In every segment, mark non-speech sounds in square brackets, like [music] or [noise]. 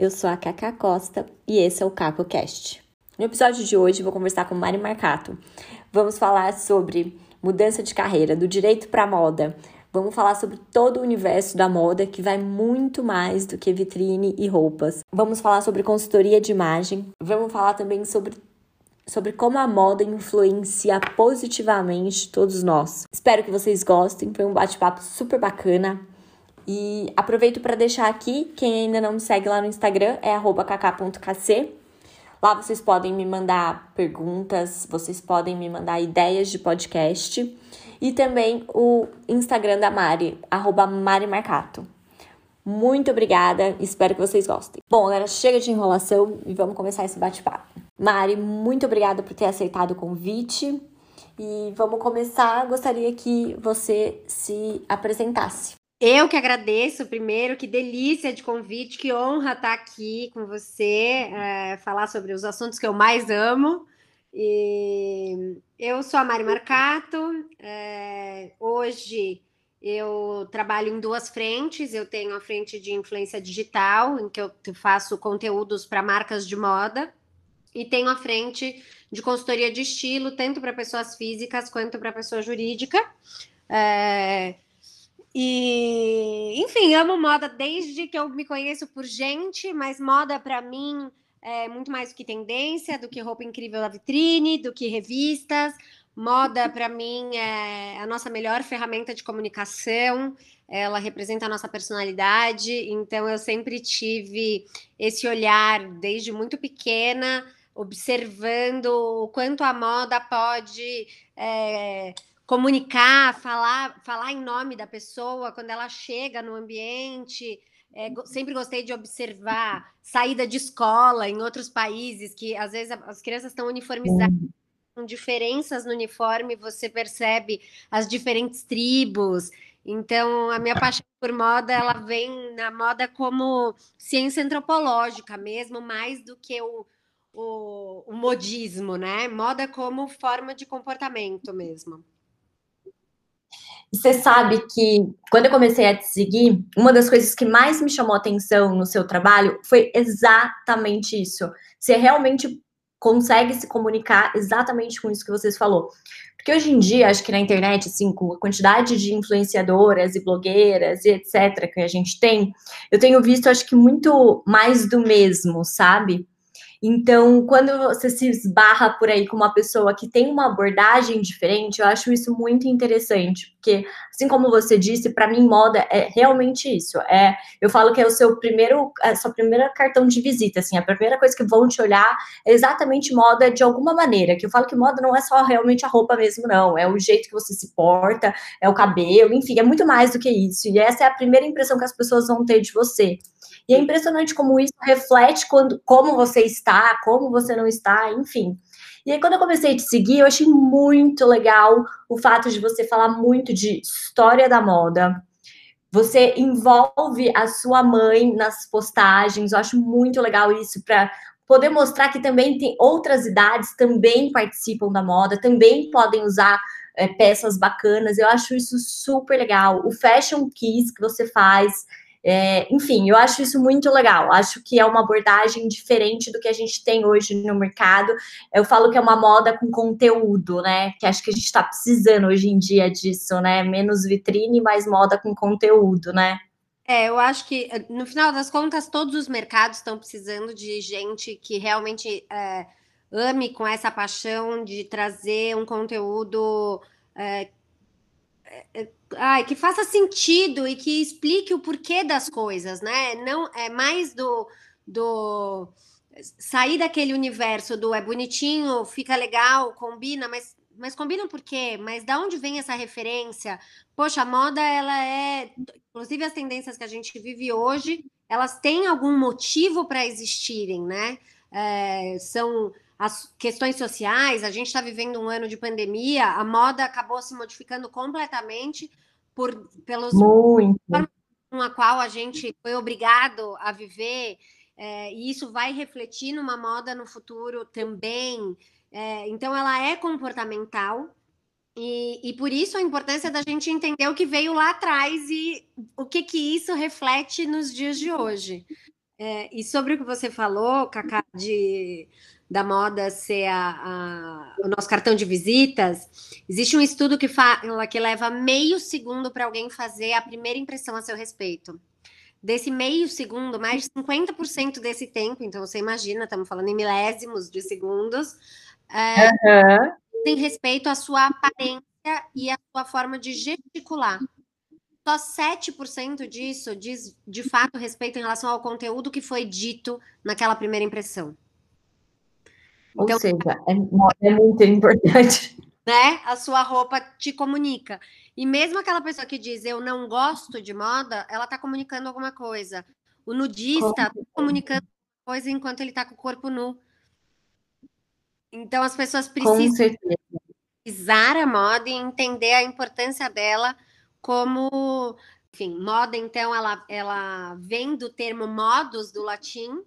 Eu sou a Cacá Costa e esse é o CacoCast. No episódio de hoje vou conversar com Mari Marcato. Vamos falar sobre mudança de carreira, do direito para moda. Vamos falar sobre todo o universo da moda que vai muito mais do que vitrine e roupas. Vamos falar sobre consultoria de imagem. Vamos falar também sobre sobre como a moda influencia positivamente todos nós. Espero que vocês gostem, foi um bate-papo super bacana. E aproveito para deixar aqui, quem ainda não me segue lá no Instagram é kk.kc. Lá vocês podem me mandar perguntas, vocês podem me mandar ideias de podcast e também o Instagram da Mari, arroba Mari Marcato. Muito obrigada, espero que vocês gostem. Bom, agora chega de enrolação e vamos começar esse bate-papo. Mari, muito obrigada por ter aceitado o convite. E vamos começar. Gostaria que você se apresentasse. Eu que agradeço primeiro, que delícia de convite, que honra estar aqui com você, é, falar sobre os assuntos que eu mais amo. E eu sou a Mari Marcato, é, hoje eu trabalho em duas frentes. Eu tenho a frente de influência digital, em que eu faço conteúdos para marcas de moda, e tenho a frente de consultoria de estilo, tanto para pessoas físicas quanto para pessoa jurídica. É, e, enfim, amo moda desde que eu me conheço por gente, mas moda para mim é muito mais do que tendência, do que roupa incrível na vitrine, do que revistas. Moda para mim é a nossa melhor ferramenta de comunicação. Ela representa a nossa personalidade, então eu sempre tive esse olhar desde muito pequena, observando o quanto a moda pode é, comunicar, falar, falar em nome da pessoa quando ela chega no ambiente. É, sempre gostei de observar saída de escola em outros países que às vezes as crianças estão uniformizadas com diferenças no uniforme, você percebe as diferentes tribos. Então, a minha paixão por moda, ela vem na moda como ciência antropológica mesmo, mais do que o, o, o modismo, né? Moda como forma de comportamento mesmo. Você sabe que quando eu comecei a te seguir, uma das coisas que mais me chamou atenção no seu trabalho foi exatamente isso. Você realmente consegue se comunicar exatamente com isso que vocês falou. Porque hoje em dia, acho que na internet, assim, com a quantidade de influenciadoras e blogueiras e etc. que a gente tem, eu tenho visto, acho que muito mais do mesmo, sabe? Então, quando você se esbarra por aí com uma pessoa que tem uma abordagem diferente, eu acho isso muito interessante, porque, assim como você disse, para mim moda é realmente isso. É, eu falo que é o seu primeiro, a sua primeira cartão de visita, assim, a primeira coisa que vão te olhar é exatamente moda de alguma maneira. Que eu falo que moda não é só realmente a roupa mesmo, não. É o jeito que você se porta, é o cabelo, enfim, é muito mais do que isso. E essa é a primeira impressão que as pessoas vão ter de você. E é impressionante como isso reflete quando, como você está, como você não está, enfim. E aí, quando eu comecei a te seguir, eu achei muito legal o fato de você falar muito de história da moda. Você envolve a sua mãe nas postagens. Eu acho muito legal isso para poder mostrar que também tem outras idades também participam da moda, também podem usar é, peças bacanas. Eu acho isso super legal. O fashion kiss que você faz é, enfim, eu acho isso muito legal. Acho que é uma abordagem diferente do que a gente tem hoje no mercado. Eu falo que é uma moda com conteúdo, né? Que acho que a gente está precisando hoje em dia disso, né? Menos vitrine, mais moda com conteúdo, né? É, eu acho que no final das contas todos os mercados estão precisando de gente que realmente é, ame com essa paixão de trazer um conteúdo é ai, que faça sentido e que explique o porquê das coisas, né? Não é mais do, do sair daquele universo do é bonitinho, fica legal, combina, mas mas combinam por quê? Mas da onde vem essa referência? Poxa, a moda ela é, inclusive as tendências que a gente vive hoje, elas têm algum motivo para existirem, né? É, são as questões sociais, a gente está vivendo um ano de pandemia, a moda acabou se modificando completamente por pelos Muito. com a qual a gente foi obrigado a viver, é, e isso vai refletir numa moda no futuro também. É, então, ela é comportamental, e, e, por isso a importância da gente entender o que veio lá atrás e o que, que isso reflete nos dias de hoje. É, e sobre o que você falou, Cacá, de da moda ser a, a, o nosso cartão de visitas, existe um estudo que fala que leva meio segundo para alguém fazer a primeira impressão a seu respeito. Desse meio segundo, mais de 50% desse tempo, então você imagina, estamos falando em milésimos de segundos, é, uhum. tem respeito à sua aparência e à sua forma de gesticular. Só 7% disso diz de fato respeito em relação ao conteúdo que foi dito naquela primeira impressão. Ou então, seja, é, é muito importante. Né? A sua roupa te comunica. E mesmo aquela pessoa que diz eu não gosto de moda, ela está comunicando alguma coisa. O nudista está comunicando coisa enquanto ele está com o corpo nu. Então as pessoas precisam usar a moda e entender a importância dela como, enfim, moda então ela, ela vem do termo modus do latim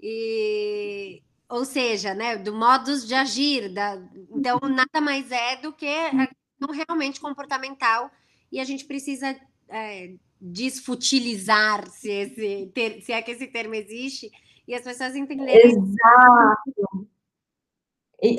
e ou seja, né, do modus de agir, da, então uhum. nada mais é do que um realmente comportamental e a gente precisa é, desfutilizar se, esse ter, se é que esse termo existe e as pessoas entenderem. Exato.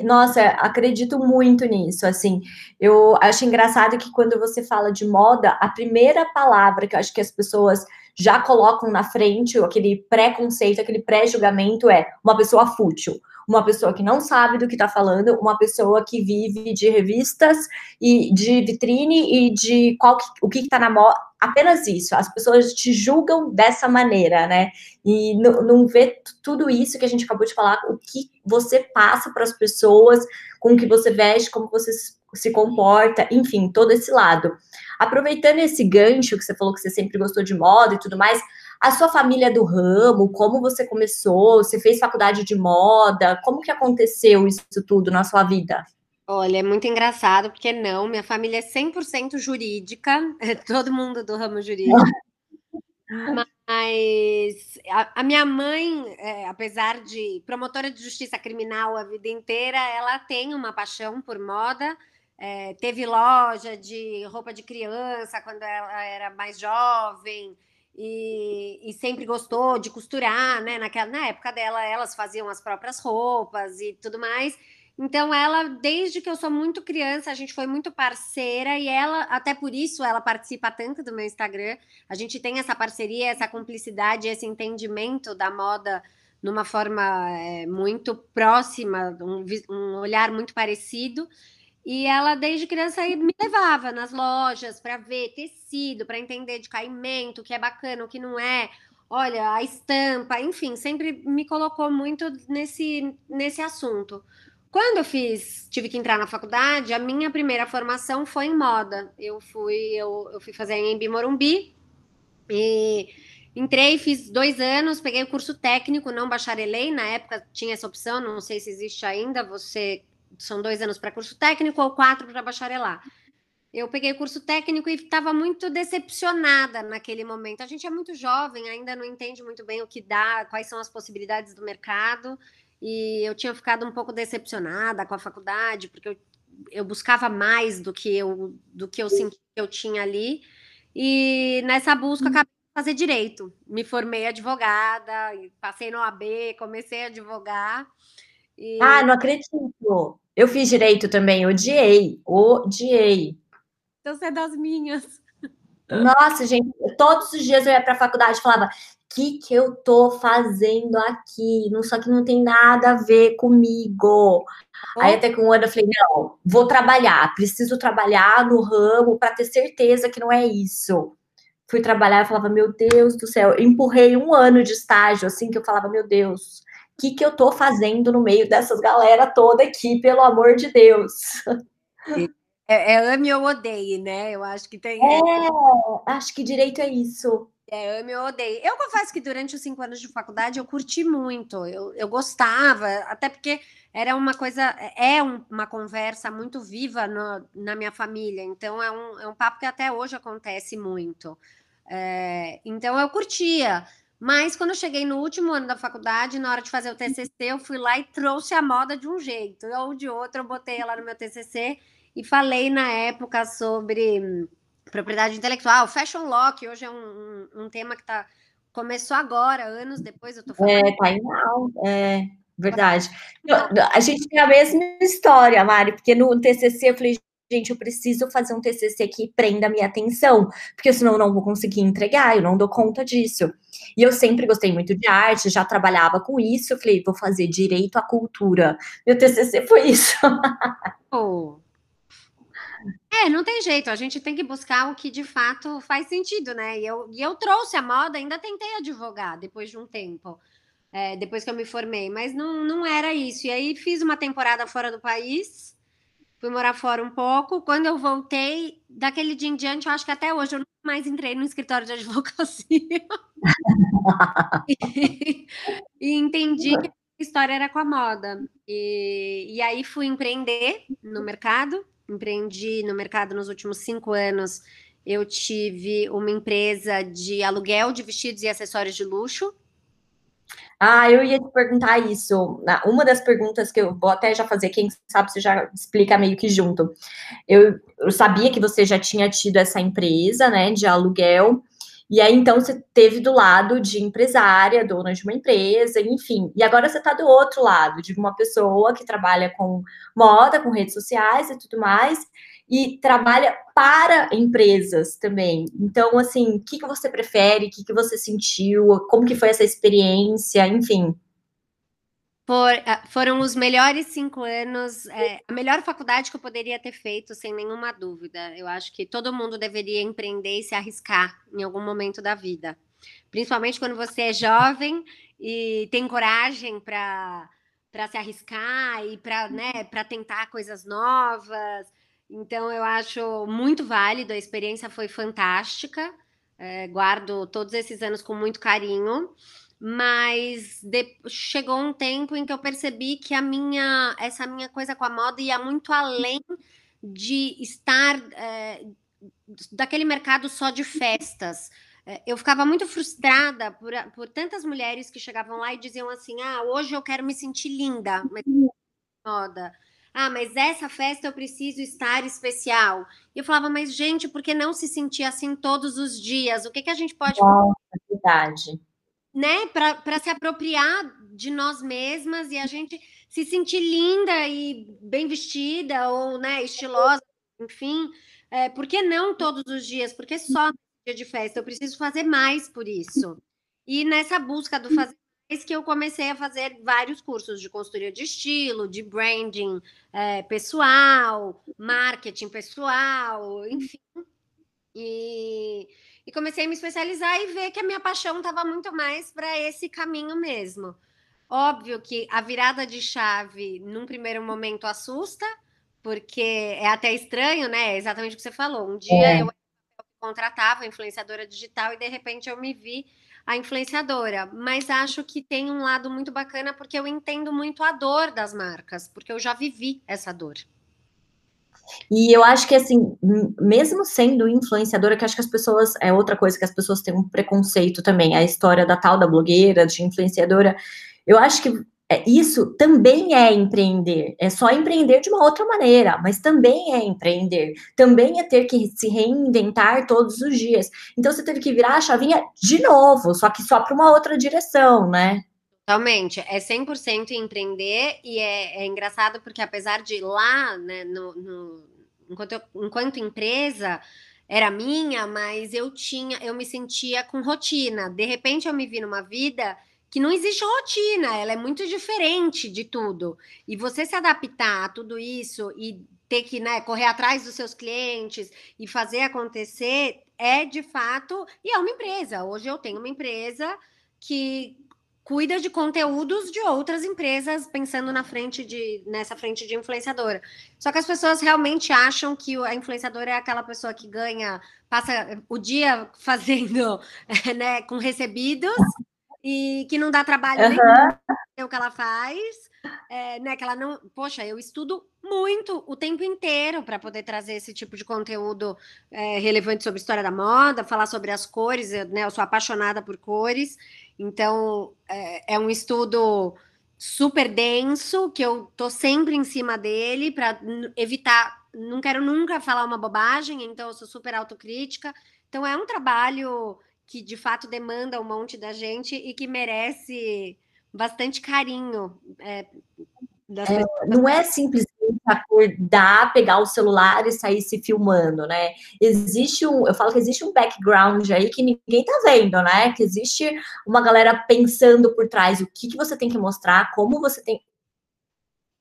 Nossa, acredito muito nisso. Assim, eu acho engraçado que quando você fala de moda, a primeira palavra que eu acho que as pessoas já colocam na frente, aquele preconceito, aquele pré-julgamento é uma pessoa fútil, uma pessoa que não sabe do que está falando, uma pessoa que vive de revistas e de vitrine e de qual o que está na moda. Apenas isso. As pessoas te julgam dessa maneira, né? E não, não vê tudo isso que a gente acabou de falar, o que você passa para as pessoas, com o que você veste, como você se comporta, enfim, todo esse lado. Aproveitando esse gancho que você falou que você sempre gostou de moda e tudo mais, a sua família é do ramo, como você começou, você fez faculdade de moda, como que aconteceu isso tudo na sua vida? Olha, é muito engraçado, porque não, minha família é 100% jurídica, [laughs] é todo mundo do ramo jurídico. Mas a, a minha mãe, é, apesar de promotora de justiça criminal a vida inteira, ela tem uma paixão por moda. É, teve loja de roupa de criança quando ela era mais jovem e, e, sempre gostou de costurar, né? Naquela, na época dela, elas faziam as próprias roupas e tudo mais. Então, ela, desde que eu sou muito criança, a gente foi muito parceira e ela, até por isso, ela participa tanto do meu Instagram. A gente tem essa parceria, essa cumplicidade, esse entendimento da moda numa forma é, muito próxima, um, um olhar muito parecido. E ela, desde criança, me levava nas lojas para ver tecido, para entender de caimento, o que é bacana, o que não é. Olha, a estampa, enfim, sempre me colocou muito nesse, nesse assunto. Quando eu fiz, tive que entrar na faculdade, a minha primeira formação foi em moda. Eu fui, eu, eu fui fazer em Embi Morumbi e entrei, fiz dois anos, peguei o curso técnico, não bacharelei. Na época tinha essa opção, não sei se existe ainda. Você são dois anos para curso técnico ou quatro para bacharelar. Eu peguei o curso técnico e estava muito decepcionada naquele momento. A gente é muito jovem, ainda não entende muito bem o que dá, quais são as possibilidades do mercado. E eu tinha ficado um pouco decepcionada com a faculdade, porque eu, eu buscava mais do que eu do que eu senti que eu tinha ali. E nessa busca hum. acabei de fazer direito. Me formei advogada, passei no AB, comecei a advogar. E... Ah, não acredito. Eu fiz direito também, odiei, odiei. Então você é das minhas. Nossa, gente, todos os dias eu ia para a faculdade e falava: o que, que eu tô fazendo aqui? Não, só que não tem nada a ver comigo. Oh. Aí até que um ano eu falei: não, vou trabalhar, preciso trabalhar no ramo para ter certeza que não é isso. Fui trabalhar e falava: meu Deus do céu, eu empurrei um ano de estágio, assim, que eu falava: meu Deus, que, que eu tô fazendo no meio dessas galera toda aqui, pelo amor de Deus. É, é ame ou odeie, né? Eu acho que tem. É, acho que direito é isso. É, ame ou odeie. Eu confesso que durante os cinco anos de faculdade eu curti muito, eu, eu gostava, até porque era uma coisa, é uma conversa muito viva no, na minha família, então é um, é um papo que até hoje acontece muito. É, então eu curtia. Mas quando eu cheguei no último ano da faculdade, na hora de fazer o TCC, eu fui lá e trouxe a moda de um jeito ou de outro. Eu botei ela no meu TCC e falei na época sobre propriedade intelectual, fashion law, que hoje é um, um, um tema que está Começou agora, anos depois, eu tô falando. É, tá em é, verdade. A gente tem a mesma história, Mari, porque no TCC eu falei, gente, eu preciso fazer um TCC que prenda minha atenção, porque senão eu não vou conseguir entregar, eu não dou conta disso. E eu sempre gostei muito de arte, já trabalhava com isso, eu falei, vou fazer direito à cultura. Meu TCC foi isso. [laughs] oh. É, não tem jeito, a gente tem que buscar o que de fato faz sentido, né? E eu, e eu trouxe a moda, ainda tentei advogar depois de um tempo, é, depois que eu me formei, mas não, não era isso. E aí fiz uma temporada fora do país, fui morar fora um pouco. Quando eu voltei, daquele dia em diante, eu acho que até hoje eu nunca mais entrei no escritório de [laughs] advocacia. e, e entendi que a história era com a moda. E, e aí fui empreender no mercado empreendi no mercado nos últimos cinco anos. Eu tive uma empresa de aluguel de vestidos e acessórios de luxo. Ah, eu ia te perguntar isso. Uma das perguntas que eu vou até já fazer, quem sabe você já explica meio que junto. Eu, eu sabia que você já tinha tido essa empresa, né, de aluguel. E aí, então, você teve do lado de empresária, dona de uma empresa, enfim. E agora você está do outro lado, de uma pessoa que trabalha com moda, com redes sociais e tudo mais, e trabalha para empresas também. Então, assim, o que, que você prefere? O que, que você sentiu? Como que foi essa experiência? Enfim. For, ah, foram os melhores cinco anos, é, a melhor faculdade que eu poderia ter feito, sem nenhuma dúvida. Eu acho que todo mundo deveria empreender e se arriscar em algum momento da vida. Principalmente quando você é jovem e tem coragem para se arriscar e para né, tentar coisas novas. Então, eu acho muito válido, a experiência foi fantástica. É, guardo todos esses anos com muito carinho mas de, chegou um tempo em que eu percebi que a minha essa minha coisa com a moda ia muito além de estar é, daquele mercado só de festas. É, eu ficava muito frustrada por, por tantas mulheres que chegavam lá e diziam assim: ah, hoje eu quero me sentir linda, mas moda. Ah, mas essa festa eu preciso estar especial. E eu falava, mas gente, por que não se sentir assim todos os dias? O que, que a gente pode fazer? É verdade né, para se apropriar de nós mesmas e a gente se sentir linda e bem vestida ou, né, estilosa, enfim. É, por que não todos os dias? Porque só no dia de festa eu preciso fazer mais por isso. E nessa busca do fazer que eu comecei a fazer vários cursos de consultoria de estilo, de branding é, pessoal, marketing pessoal, enfim. E e comecei a me especializar e ver que a minha paixão estava muito mais para esse caminho mesmo. Óbvio que a virada de chave, num primeiro momento, assusta, porque é até estranho, né? É exatamente o que você falou. Um dia é. eu contratava influenciadora digital e de repente eu me vi a influenciadora, mas acho que tem um lado muito bacana porque eu entendo muito a dor das marcas, porque eu já vivi essa dor. E eu acho que, assim, mesmo sendo influenciadora, que acho que as pessoas, é outra coisa que as pessoas têm um preconceito também, a história da tal da blogueira, de influenciadora, eu acho que é, isso também é empreender, é só empreender de uma outra maneira, mas também é empreender, também é ter que se reinventar todos os dias. Então você teve que virar a chavinha de novo, só que só para uma outra direção, né? Totalmente, é 100% empreender e é, é, engraçado porque apesar de lá, né, no, no enquanto, eu, enquanto empresa era minha, mas eu tinha, eu me sentia com rotina. De repente eu me vi numa vida que não existe rotina, ela é muito diferente de tudo. E você se adaptar a tudo isso e ter que né, correr atrás dos seus clientes e fazer acontecer é de fato, e é uma empresa. Hoje eu tenho uma empresa que cuida de conteúdos de outras empresas, pensando na frente de nessa frente de influenciadora. Só que as pessoas realmente acham que a influenciadora é aquela pessoa que ganha, passa o dia [laughs] fazendo, né, com recebidos e que não dá trabalho uhum. nenhum o que ela faz, é, né? Que ela não, poxa, eu estudo muito o tempo inteiro para poder trazer esse tipo de conteúdo é, relevante sobre história da moda, falar sobre as cores, eu, né? Eu sou apaixonada por cores então, é, é um estudo super denso, que eu tô sempre em cima dele para evitar, não quero nunca falar uma bobagem, então eu sou super autocrítica. Então é um trabalho que de fato demanda um monte da gente e que merece bastante carinho. É, é, não é simplesmente acordar, pegar o celular e sair se filmando, né? Existe um, eu falo que existe um background aí que ninguém tá vendo, né? Que existe uma galera pensando por trás o que, que você tem que mostrar, como você tem.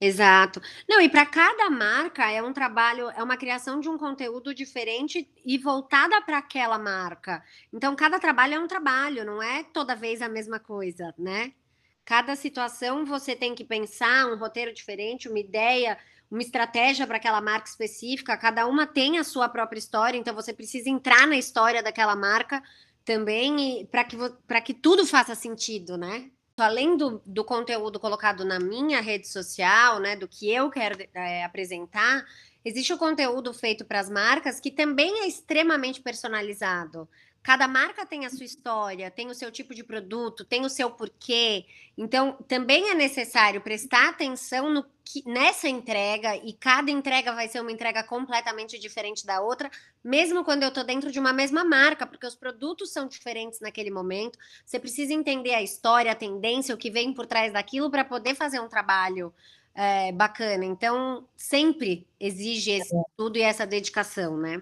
Exato. Não, e para cada marca é um trabalho, é uma criação de um conteúdo diferente e voltada para aquela marca. Então, cada trabalho é um trabalho, não é toda vez a mesma coisa, né? Cada situação você tem que pensar um roteiro diferente, uma ideia, uma estratégia para aquela marca específica. Cada uma tem a sua própria história, então você precisa entrar na história daquela marca também para que, que tudo faça sentido, né? Além do, do conteúdo colocado na minha rede social, né, do que eu quero é, apresentar, existe o conteúdo feito para as marcas que também é extremamente personalizado. Cada marca tem a sua história, tem o seu tipo de produto, tem o seu porquê. Então, também é necessário prestar atenção no que, nessa entrega, e cada entrega vai ser uma entrega completamente diferente da outra, mesmo quando eu estou dentro de uma mesma marca, porque os produtos são diferentes naquele momento. Você precisa entender a história, a tendência, o que vem por trás daquilo para poder fazer um trabalho é, bacana. Então, sempre exige esse estudo e essa dedicação, né?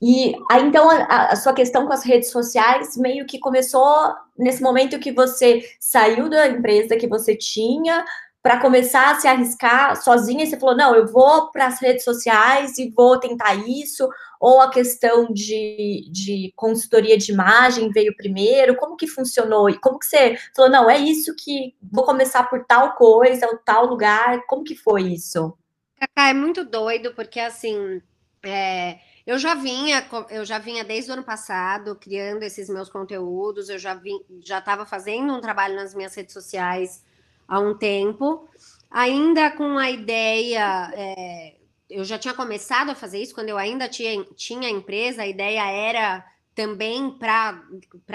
E aí, então, a, a, sua questão com as redes sociais meio que começou nesse momento que você saiu da empresa que você tinha para começar a se arriscar sozinha e você falou: não, eu vou para as redes sociais e vou tentar isso, ou a questão de, de consultoria de imagem veio primeiro, como que funcionou? E como que você falou: não, é isso que vou começar por tal coisa, ou tal lugar, como que foi isso? Cacá, é muito doido, porque assim. É eu já vinha, eu já vinha desde o ano passado criando esses meus conteúdos, eu já vim, já estava fazendo um trabalho nas minhas redes sociais há um tempo, ainda com a ideia, é, eu já tinha começado a fazer isso quando eu ainda tinha, tinha empresa, a ideia era também para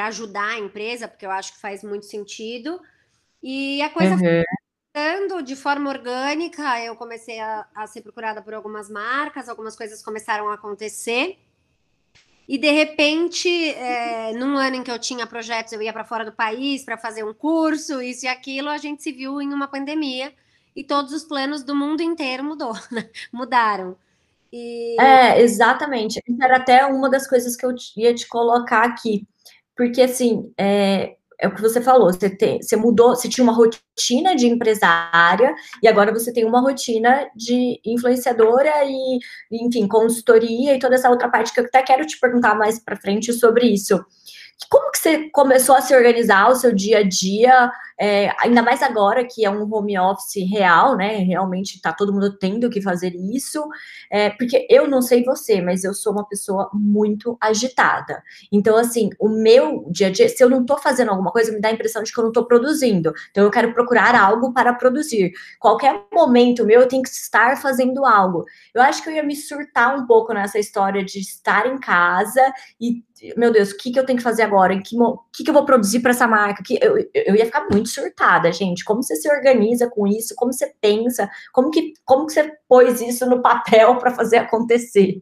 ajudar a empresa, porque eu acho que faz muito sentido. E a coisa uhum de forma orgânica, eu comecei a, a, ser procurada por algumas marcas, algumas coisas começaram a acontecer. E de repente, é, num ano em que eu tinha projetos, eu ia para fora do país para fazer um curso, isso e aquilo, a gente se viu em uma pandemia e todos os planos do mundo inteiro mudou, [laughs] né? mudaram. E... É, exatamente. Era até uma das coisas que eu ia te colocar aqui, porque assim, é, é o que você falou, você, tem, você mudou, você tinha uma rotina de empresária e agora você tem uma rotina de influenciadora e, enfim, consultoria e toda essa outra parte que eu até quero te perguntar mais para frente sobre isso. Como que você começou a se organizar o seu dia a dia, é, ainda mais agora que é um home office real, né? Realmente está todo mundo tendo que fazer isso, é, porque eu não sei você, mas eu sou uma pessoa muito agitada. Então, assim, o meu dia a dia, se eu não estou fazendo alguma coisa, me dá a impressão de que eu não estou produzindo. Então, eu quero procurar algo para produzir. Qualquer momento meu, eu tenho que estar fazendo algo. Eu acho que eu ia me surtar um pouco nessa história de estar em casa e meu Deus, o que, que eu tenho que fazer agora? O que, que, eu vou produzir para essa marca? Que eu, eu ia ficar muito surtada, gente. Como você se organiza com isso? Como você pensa? Como que, como que você pôs isso no papel para fazer acontecer?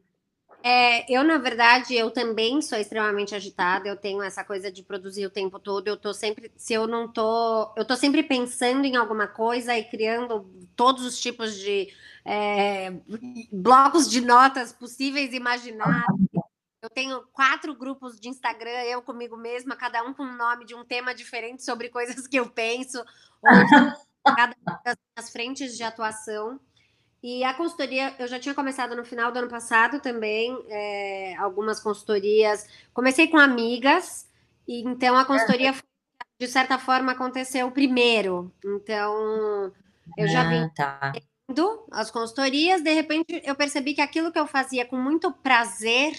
É, eu, na verdade, eu também sou extremamente agitada, eu tenho essa coisa de produzir o tempo todo, eu tô sempre, se eu não tô, eu tô sempre pensando em alguma coisa e criando todos os tipos de é, blocos de notas possíveis imagináveis, eu tenho quatro grupos de Instagram, eu comigo mesma, cada um com o nome de um tema diferente sobre coisas que eu penso, ou [laughs] cada das minhas frentes de atuação. E a consultoria, eu já tinha começado no final do ano passado também, é, algumas consultorias. Comecei com amigas, e então a consultoria, de certa forma, aconteceu primeiro. Então, eu já vim ah, tá. as consultorias, de repente eu percebi que aquilo que eu fazia com muito prazer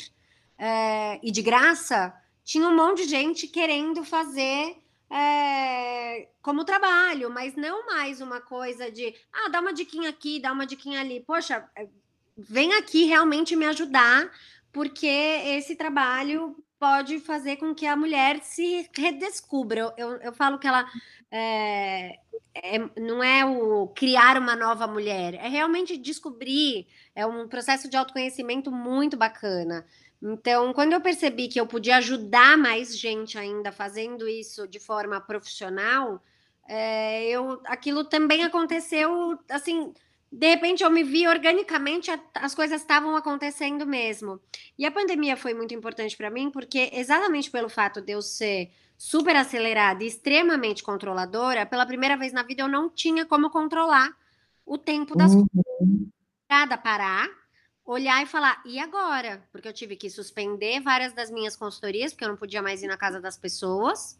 é, e de graça, tinha um monte de gente querendo fazer é, como trabalho, mas não mais uma coisa de ah, dá uma diquinha aqui, dá uma diquinha ali. Poxa, é, vem aqui realmente me ajudar, porque esse trabalho pode fazer com que a mulher se redescubra. Eu, eu, falo que ela é, é, não é o criar uma nova mulher, é realmente descobrir, é um processo de autoconhecimento muito bacana Então, quando eu percebi que eu podia ajudar mais gente ainda fazendo isso de forma profissional, é, eu, aquilo também aconteceu assim. De repente eu me vi organicamente, as coisas estavam acontecendo mesmo. E a pandemia foi muito importante para mim, porque exatamente pelo fato de eu ser super acelerada e extremamente controladora, pela primeira vez na vida eu não tinha como controlar o tempo das uhum. coisas. parar olhar e falar, e agora? Porque eu tive que suspender várias das minhas consultorias, porque eu não podia mais ir na casa das pessoas.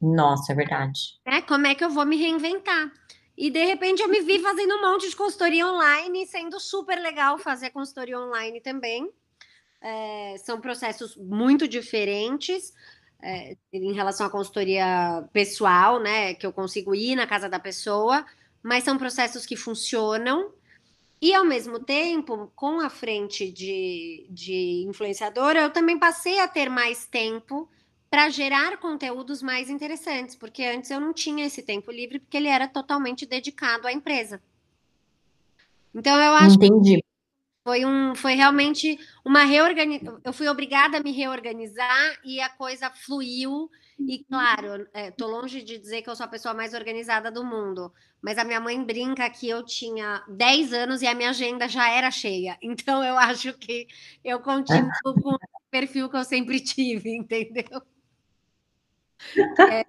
Nossa, é verdade. É, como é que eu vou me reinventar? E de repente eu me vi fazendo um monte de consultoria online, sendo super legal fazer consultoria online também. É, são processos muito diferentes é, em relação à consultoria pessoal, né? Que eu consigo ir na casa da pessoa, mas são processos que funcionam e ao mesmo tempo, com a frente de, de influenciadora, eu também passei a ter mais tempo para gerar conteúdos mais interessantes, porque antes eu não tinha esse tempo livre, porque ele era totalmente dedicado à empresa. Então eu acho Entendi. que foi, um, foi realmente uma reorganização. Eu fui obrigada a me reorganizar e a coisa fluiu. E claro, estou é, longe de dizer que eu sou a pessoa mais organizada do mundo, mas a minha mãe brinca que eu tinha 10 anos e a minha agenda já era cheia. [laughs] Então eu acho que eu continuo com o perfil que eu sempre tive, entendeu? É,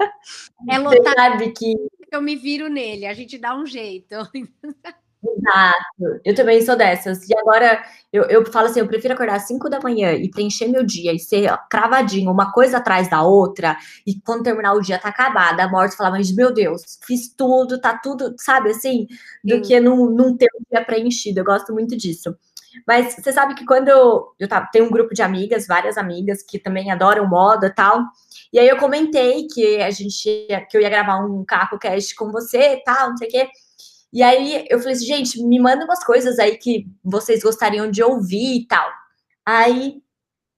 é lotar, sabe que eu me viro nele, a gente dá um jeito. [laughs] Exato. Eu também sou dessas. E agora eu, eu falo assim: eu prefiro acordar às 5 da manhã e preencher meu dia e ser cravadinho, uma coisa atrás da outra, e quando terminar o dia tá acabada, a morte falar, mas meu Deus, fiz tudo, tá tudo, sabe assim, do Sim. que não, não ter um dia preenchido. Eu gosto muito disso. Mas você sabe que quando eu, eu tá, tenho um grupo de amigas, várias amigas que também adoram moda e tal. E aí eu comentei que a gente que eu ia gravar um carro cast com você e tal, não sei o quê. E aí eu falei assim, gente, me manda umas coisas aí que vocês gostariam de ouvir e tal. Aí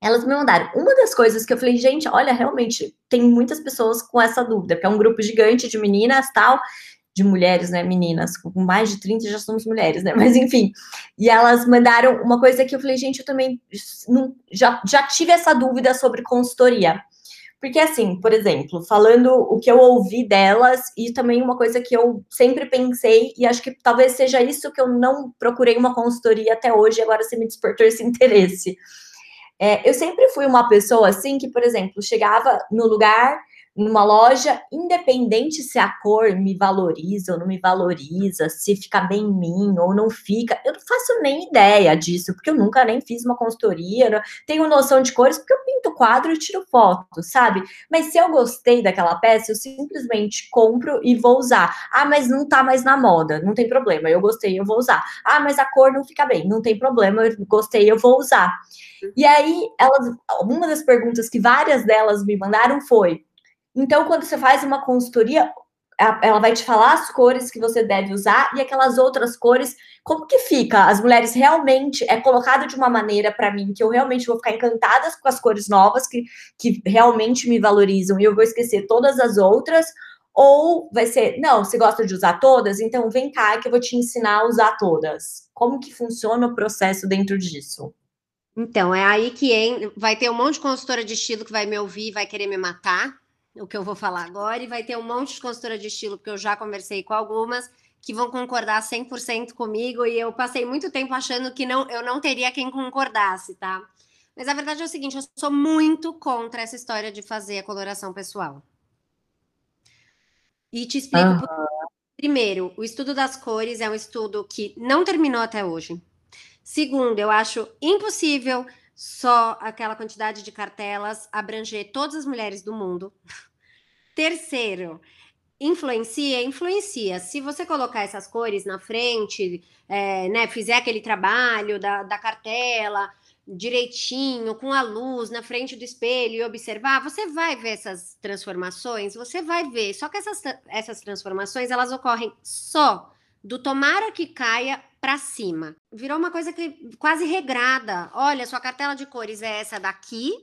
elas me mandaram. Uma das coisas que eu falei, gente, olha, realmente tem muitas pessoas com essa dúvida, porque é um grupo gigante de meninas tal, de mulheres, né, meninas, com mais de 30 já somos mulheres, né, [laughs] mas enfim. E elas mandaram uma coisa que eu falei, gente, eu também já, já tive essa dúvida sobre consultoria. Porque, assim, por exemplo, falando o que eu ouvi delas, e também uma coisa que eu sempre pensei, e acho que talvez seja isso que eu não procurei uma consultoria até hoje, agora você me despertou esse [laughs] interesse. É, eu sempre fui uma pessoa assim que, por exemplo, chegava no lugar numa loja, independente se a cor me valoriza ou não me valoriza, se fica bem em mim ou não fica, eu não faço nem ideia disso, porque eu nunca nem fiz uma consultoria, tenho noção de cores, porque eu pinto quadro e tiro foto, sabe? Mas se eu gostei daquela peça, eu simplesmente compro e vou usar. Ah, mas não tá mais na moda, não tem problema, eu gostei, eu vou usar. Ah, mas a cor não fica bem, não tem problema, eu gostei, eu vou usar. E aí, elas, uma das perguntas que várias delas me mandaram foi: então, quando você faz uma consultoria, ela vai te falar as cores que você deve usar e aquelas outras cores, como que fica? As mulheres realmente é colocado de uma maneira para mim que eu realmente vou ficar encantada com as cores novas que, que realmente me valorizam e eu vou esquecer todas as outras. Ou vai ser, não, você gosta de usar todas? Então vem cá que eu vou te ensinar a usar todas. Como que funciona o processo dentro disso? Então, é aí que hein, vai ter um monte de consultora de estilo que vai me ouvir e vai querer me matar, o que eu vou falar agora, e vai ter um monte de consultora de estilo, porque eu já conversei com algumas, que vão concordar 100% comigo, e eu passei muito tempo achando que não, eu não teria quem concordasse, tá? Mas a verdade é o seguinte, eu sou muito contra essa história de fazer a coloração pessoal. E te explico. Uhum. Por... Primeiro, o estudo das cores é um estudo que não terminou até hoje. Segundo, eu acho impossível só aquela quantidade de cartelas abranger todas as mulheres do mundo. [laughs] Terceiro, influencia, influencia. Se você colocar essas cores na frente, é, né, fizer aquele trabalho da, da cartela direitinho, com a luz na frente do espelho e observar, você vai ver essas transformações, você vai ver. Só que essas, essas transformações, elas ocorrem só do tomara que caia para cima. Virou uma coisa que quase regrada. Olha, sua cartela de cores é essa daqui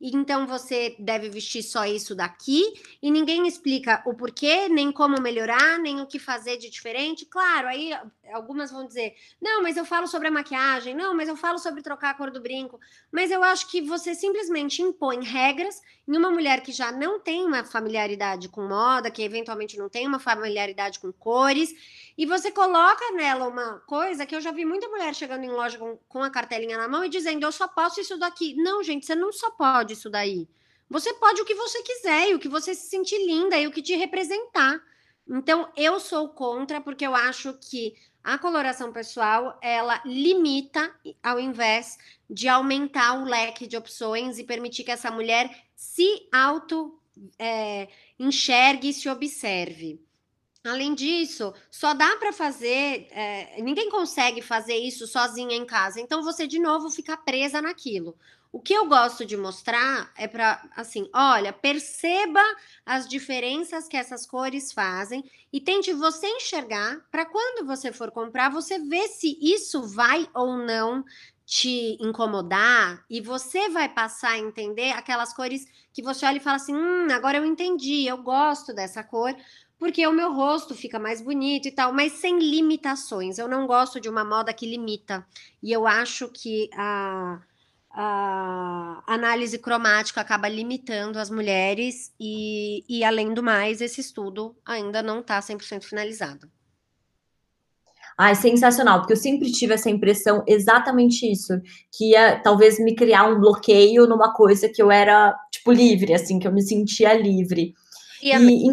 então você deve vestir só isso daqui, e ninguém explica o porquê, nem como melhorar, nem o que fazer de diferente. Claro, aí algumas vão dizer: não, mas eu falo sobre a maquiagem, não, mas eu falo sobre trocar a cor do brinco. Mas eu acho que você simplesmente impõe regras em uma mulher que já não tem uma familiaridade com moda, que eventualmente não tem uma familiaridade com cores, e você coloca nela uma coisa que eu já vi muita mulher chegando em loja com, com a cartelinha na mão e dizendo: eu só posso isso daqui. Não, gente, você não só pode isso daí. Você pode o que você quiser, e o que você se sentir linda e o que te representar. Então, eu sou contra, porque eu acho que a coloração pessoal, ela limita, ao invés de aumentar o leque de opções e permitir que essa mulher se auto é, enxergue e se observe. Além disso, só dá para fazer, é, ninguém consegue fazer isso sozinha em casa. Então você de novo fica presa naquilo. O que eu gosto de mostrar é para assim, olha, perceba as diferenças que essas cores fazem e tente você enxergar para quando você for comprar, você ver se isso vai ou não te incomodar e você vai passar a entender aquelas cores que você olha e fala assim: "Hum, agora eu entendi, eu gosto dessa cor" porque o meu rosto fica mais bonito e tal, mas sem limitações. Eu não gosto de uma moda que limita. E eu acho que a, a análise cromática acaba limitando as mulheres, e, e além do mais, esse estudo ainda não está 100% finalizado. Ah, é sensacional, porque eu sempre tive essa impressão, exatamente isso, que ia talvez me criar um bloqueio numa coisa que eu era, tipo, livre, assim, que eu me sentia livre. E, e em,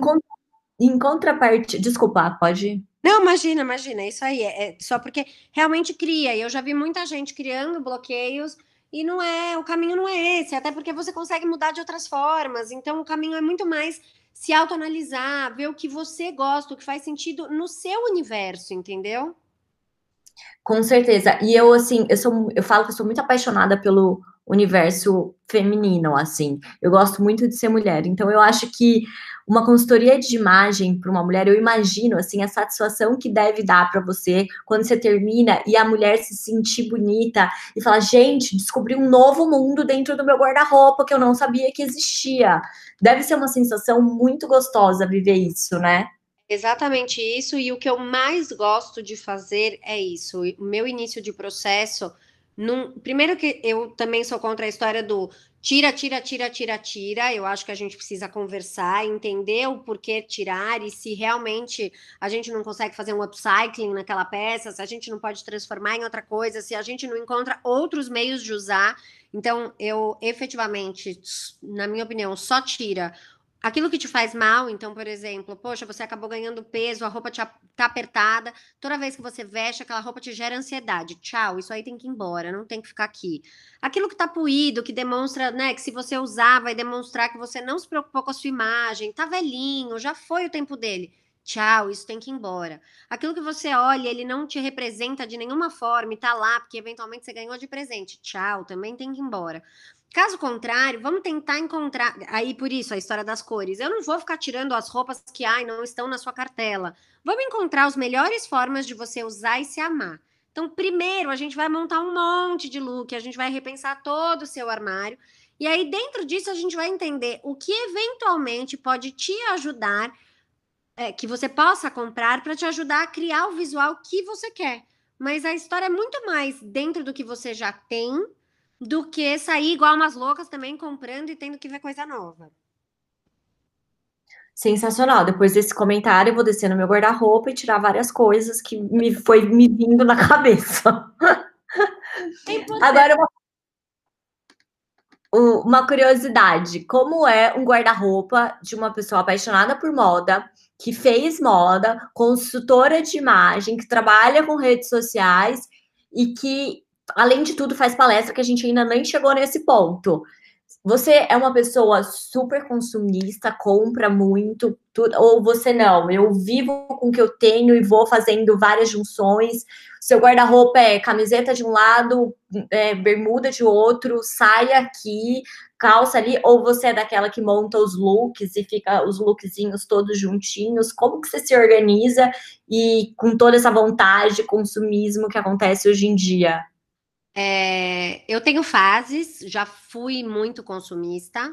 em contrapartida, desculpa, pode. Não, imagina, imagina, isso aí é, é só porque realmente cria. E eu já vi muita gente criando bloqueios e não é, o caminho não é esse, até porque você consegue mudar de outras formas. Então, o caminho é muito mais se autoanalisar, ver o que você gosta, o que faz sentido no seu universo, entendeu? Com certeza. E eu, assim, eu sou, eu falo que eu sou muito apaixonada pelo universo feminino, assim. Eu gosto muito de ser mulher. Então, eu acho que uma consultoria de imagem para uma mulher, eu imagino assim a satisfação que deve dar para você quando você termina e a mulher se sentir bonita e falar: "Gente, descobri um novo mundo dentro do meu guarda-roupa que eu não sabia que existia". Deve ser uma sensação muito gostosa viver isso, né? Exatamente isso, e o que eu mais gosto de fazer é isso. O meu início de processo num, primeiro que eu também sou contra a história do tira, tira, tira, tira, tira. Eu acho que a gente precisa conversar, entender o porquê tirar e se realmente a gente não consegue fazer um upcycling naquela peça, se a gente não pode transformar em outra coisa, se a gente não encontra outros meios de usar. Então, eu efetivamente, na minha opinião, só tira aquilo que te faz mal, então, por exemplo, poxa, você acabou ganhando peso, a roupa te, tá apertada, toda vez que você veste, aquela roupa te gera ansiedade. Tchau, isso aí tem que ir embora, não tem que ficar aqui. Aquilo que tá puído, que demonstra, né, que se você usar, vai demonstrar que você não se preocupou com a sua imagem, tá velhinho, já foi o tempo dele. Tchau, isso tem que ir embora. Aquilo que você olha, ele não te representa de nenhuma forma e tá lá porque eventualmente você ganhou de presente. Tchau, também tem que ir embora. Caso contrário, vamos tentar encontrar. Aí, por isso, a história das cores. Eu não vou ficar tirando as roupas que ai, não estão na sua cartela. Vamos encontrar as melhores formas de você usar e se amar. Então, primeiro, a gente vai montar um monte de look, a gente vai repensar todo o seu armário. E aí, dentro disso, a gente vai entender o que eventualmente pode te ajudar, é, que você possa comprar para te ajudar a criar o visual que você quer. Mas a história é muito mais dentro do que você já tem do que sair igual umas loucas também comprando e tendo que ver coisa nova. Sensacional. Depois desse comentário, eu vou descer no meu guarda-roupa e tirar várias coisas que me foi me vindo na [laughs] cabeça. Agora, uma, uma curiosidade: como é um guarda-roupa de uma pessoa apaixonada por moda, que fez moda, consultora de imagem, que trabalha com redes sociais e que além de tudo, faz palestra que a gente ainda nem chegou nesse ponto. Você é uma pessoa super consumista, compra muito, tudo, ou você não? Eu vivo com o que eu tenho e vou fazendo várias junções. Seu guarda-roupa é camiseta de um lado, é, bermuda de outro, saia aqui, calça ali, ou você é daquela que monta os looks e fica os lookzinhos todos juntinhos? Como que você se organiza e com toda essa vontade de consumismo que acontece hoje em dia? É, eu tenho fases, já fui muito consumista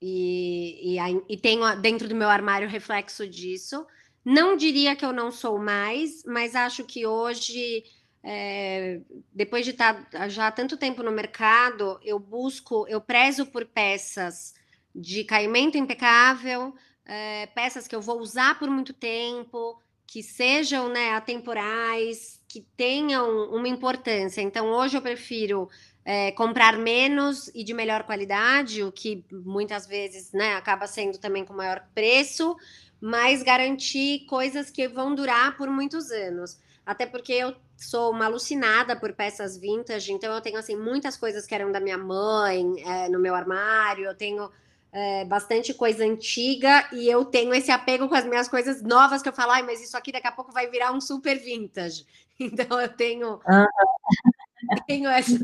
e, e, e, tenho dentro do meu armário reflexo disso. Não diria que eu não sou mais, mas acho que hoje, é, depois de estar já há tanto tempo no mercado, eu busco, eu prezo por peças de caimento impecável, é, peças que eu vou usar por muito tempo, que sejam né, atemporais, que tenham uma importância. Então, hoje eu prefiro é, comprar menos e de melhor qualidade, o que muitas vezes né, acaba sendo também com maior preço, mas garantir coisas que vão durar por muitos anos. Até porque eu sou uma alucinada por peças vintage, então eu tenho assim muitas coisas que eram da minha mãe é, no meu armário, eu tenho é, bastante coisa antiga e eu tenho esse apego com as minhas coisas novas que eu falo, ai, mas isso aqui daqui a pouco vai virar um super vintage. [laughs] Então eu tenho, [laughs] tenho essa.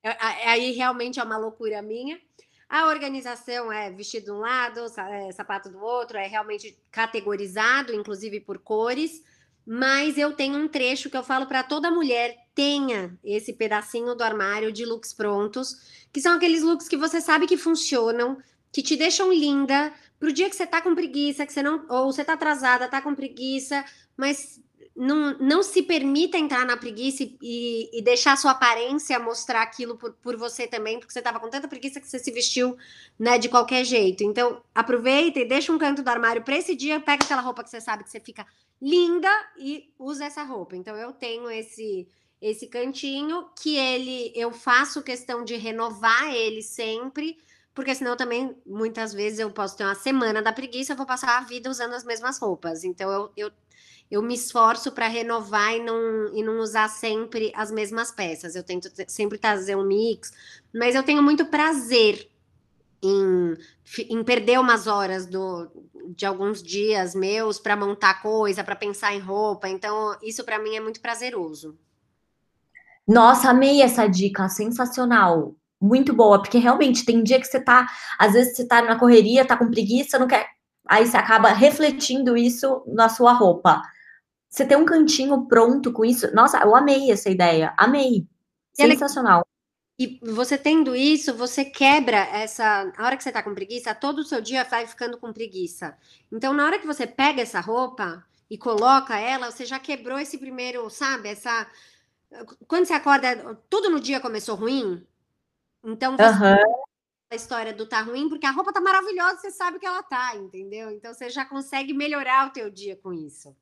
É, é, aí realmente é uma loucura minha. A organização é vestido de um lado, é, sapato do outro, é realmente categorizado, inclusive por cores. Mas eu tenho um trecho que eu falo para toda mulher: tenha esse pedacinho do armário de looks prontos, que são aqueles looks que você sabe que funcionam, que te deixam linda pro dia que você tá com preguiça, que você não. Ou você tá atrasada, tá com preguiça, mas não, não se permita entrar na preguiça e, e deixar a sua aparência mostrar aquilo por, por você também, porque você tava com tanta preguiça que você se vestiu né, de qualquer jeito. Então, aproveita e deixa um canto do armário para esse dia, pega aquela roupa que você sabe que você fica linda e usa essa roupa. Então, eu tenho esse esse cantinho que ele eu faço questão de renovar ele sempre porque senão também, muitas vezes, eu posso ter uma semana da preguiça, eu vou passar a vida usando as mesmas roupas. Então, eu, eu, eu me esforço para renovar e não, e não usar sempre as mesmas peças. Eu tento sempre trazer um mix, mas eu tenho muito prazer em, em perder umas horas do, de alguns dias meus para montar coisa, para pensar em roupa. Então, isso para mim é muito prazeroso. Nossa, amei essa dica, sensacional muito boa, porque realmente tem dia que você tá, às vezes você tá na correria, tá com preguiça, não quer. Aí você acaba refletindo isso na sua roupa. Você tem um cantinho pronto com isso. Nossa, eu amei essa ideia. Amei. Sensacional. E você tendo isso, você quebra essa. A hora que você tá com preguiça, todo o seu dia vai ficando com preguiça. Então, na hora que você pega essa roupa e coloca ela, você já quebrou esse primeiro, sabe? Essa. Quando você acorda, tudo no dia começou ruim, então, você uhum. a história do tá ruim, porque a roupa tá maravilhosa, você sabe que ela tá, entendeu? Então você já consegue melhorar o teu dia com isso.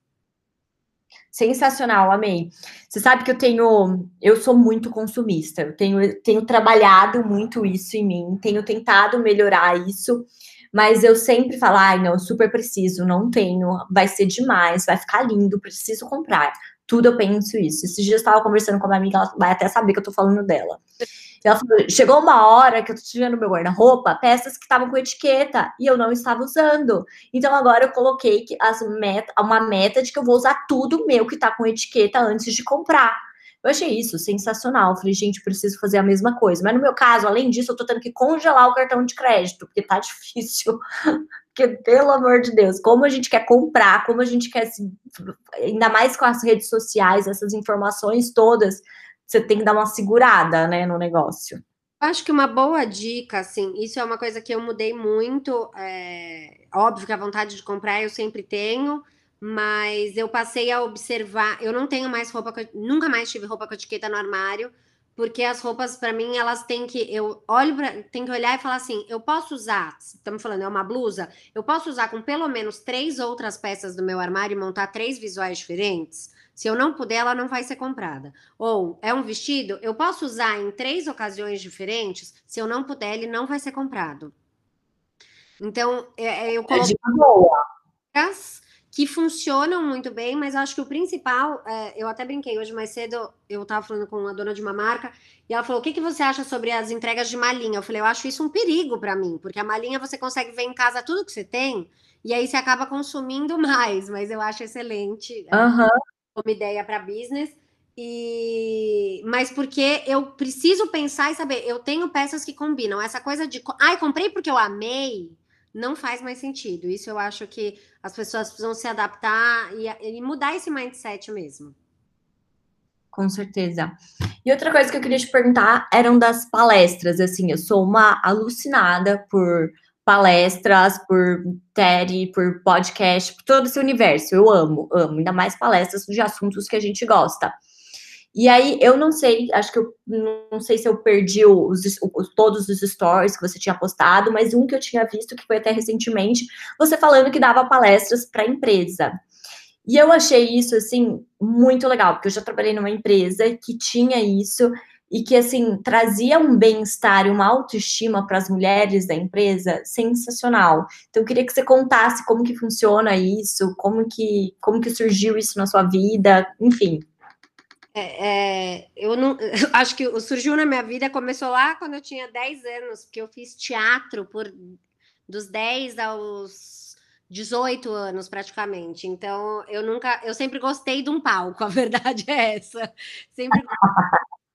Sensacional, amei. Você sabe que eu tenho, eu sou muito consumista, eu tenho, tenho trabalhado muito isso em mim, tenho tentado melhorar isso, mas eu sempre falo, ai, não, super preciso, não tenho, vai ser demais, vai ficar lindo, preciso comprar. Tudo eu penso isso. Esses dias eu estava conversando com uma amiga, ela vai até saber que eu tô falando dela. Ela falou, chegou uma hora que eu tinha no meu guarda-roupa peças que estavam com etiqueta e eu não estava usando. Então agora eu coloquei as meta, uma meta de que eu vou usar tudo meu que tá com etiqueta antes de comprar. Eu achei isso sensacional. falei, gente, preciso fazer a mesma coisa. Mas no meu caso, além disso, eu tô tendo que congelar o cartão de crédito, porque tá [laughs] difícil. porque, pelo amor de Deus, como a gente quer comprar, como a gente quer se. Ainda mais com as redes sociais, essas informações todas você tem que dar uma segurada, né, no negócio. Acho que uma boa dica, assim, isso é uma coisa que eu mudei muito. É, óbvio que a vontade de comprar eu sempre tenho, mas eu passei a observar. Eu não tenho mais roupa, nunca mais tive roupa com etiqueta no armário, porque as roupas, para mim, elas têm que. Eu olho. Tem que olhar e falar assim: eu posso usar, estamos falando, é uma blusa, eu posso usar com pelo menos três outras peças do meu armário e montar três visuais diferentes? Se eu não puder, ela não vai ser comprada. Ou é um vestido, eu posso usar em três ocasiões diferentes. Se eu não puder, ele não vai ser comprado. Então, é, é eu coloco é que funcionam muito bem, mas acho que o principal, é, eu até brinquei hoje mais cedo, eu estava falando com a dona de uma marca, e ela falou: o que, que você acha sobre as entregas de malinha? Eu falei, eu acho isso um perigo para mim, porque a malinha você consegue ver em casa tudo que você tem, e aí você acaba consumindo [laughs] mais, mas eu acho excelente. Uhum como ideia para business. E mas porque eu preciso pensar e saber, eu tenho peças que combinam. Essa coisa de, ai, comprei porque eu amei, não faz mais sentido. Isso eu acho que as pessoas precisam se adaptar e, e mudar esse mindset mesmo. com certeza. E outra coisa que eu queria te perguntar eram das palestras. Assim, eu sou uma alucinada por palestras, por TED, por podcast, por todo esse universo. Eu amo, amo, ainda mais palestras de assuntos que a gente gosta. E aí, eu não sei, acho que eu não sei se eu perdi os, os, todos os stories que você tinha postado, mas um que eu tinha visto, que foi até recentemente, você falando que dava palestras para empresa. E eu achei isso, assim, muito legal, porque eu já trabalhei numa empresa que tinha isso e que, assim, trazia um bem-estar e uma autoestima para as mulheres da empresa sensacional. Então, eu queria que você contasse como que funciona isso, como que, como que surgiu isso na sua vida, enfim. É, é, eu não [laughs] acho que surgiu na minha vida, começou lá quando eu tinha 10 anos, porque eu fiz teatro por dos 10 aos 18 anos praticamente. Então, eu nunca, eu sempre gostei de um palco, [laughs] a verdade é essa. Sempre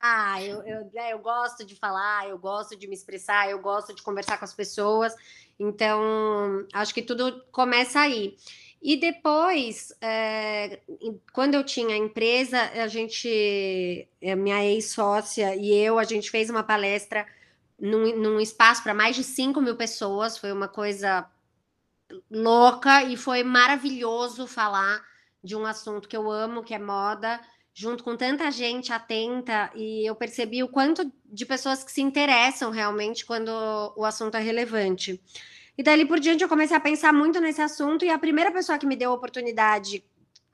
Ah, eu, eu, é, eu gosto de falar, eu gosto de me expressar, eu gosto de conversar com as pessoas. Então, acho que tudo começa aí. E depois, é, quando eu tinha a empresa, a gente, a minha ex-sócia e eu, a gente fez uma palestra num, num espaço para mais de 5 mil pessoas. Foi uma coisa louca e foi maravilhoso falar de um assunto que eu amo, que é moda, junto com tanta gente atenta. E eu percebi o quanto de pessoas que se interessam realmente quando o assunto é relevante. E dali por diante eu comecei a pensar muito nesse assunto e a primeira pessoa que me deu a oportunidade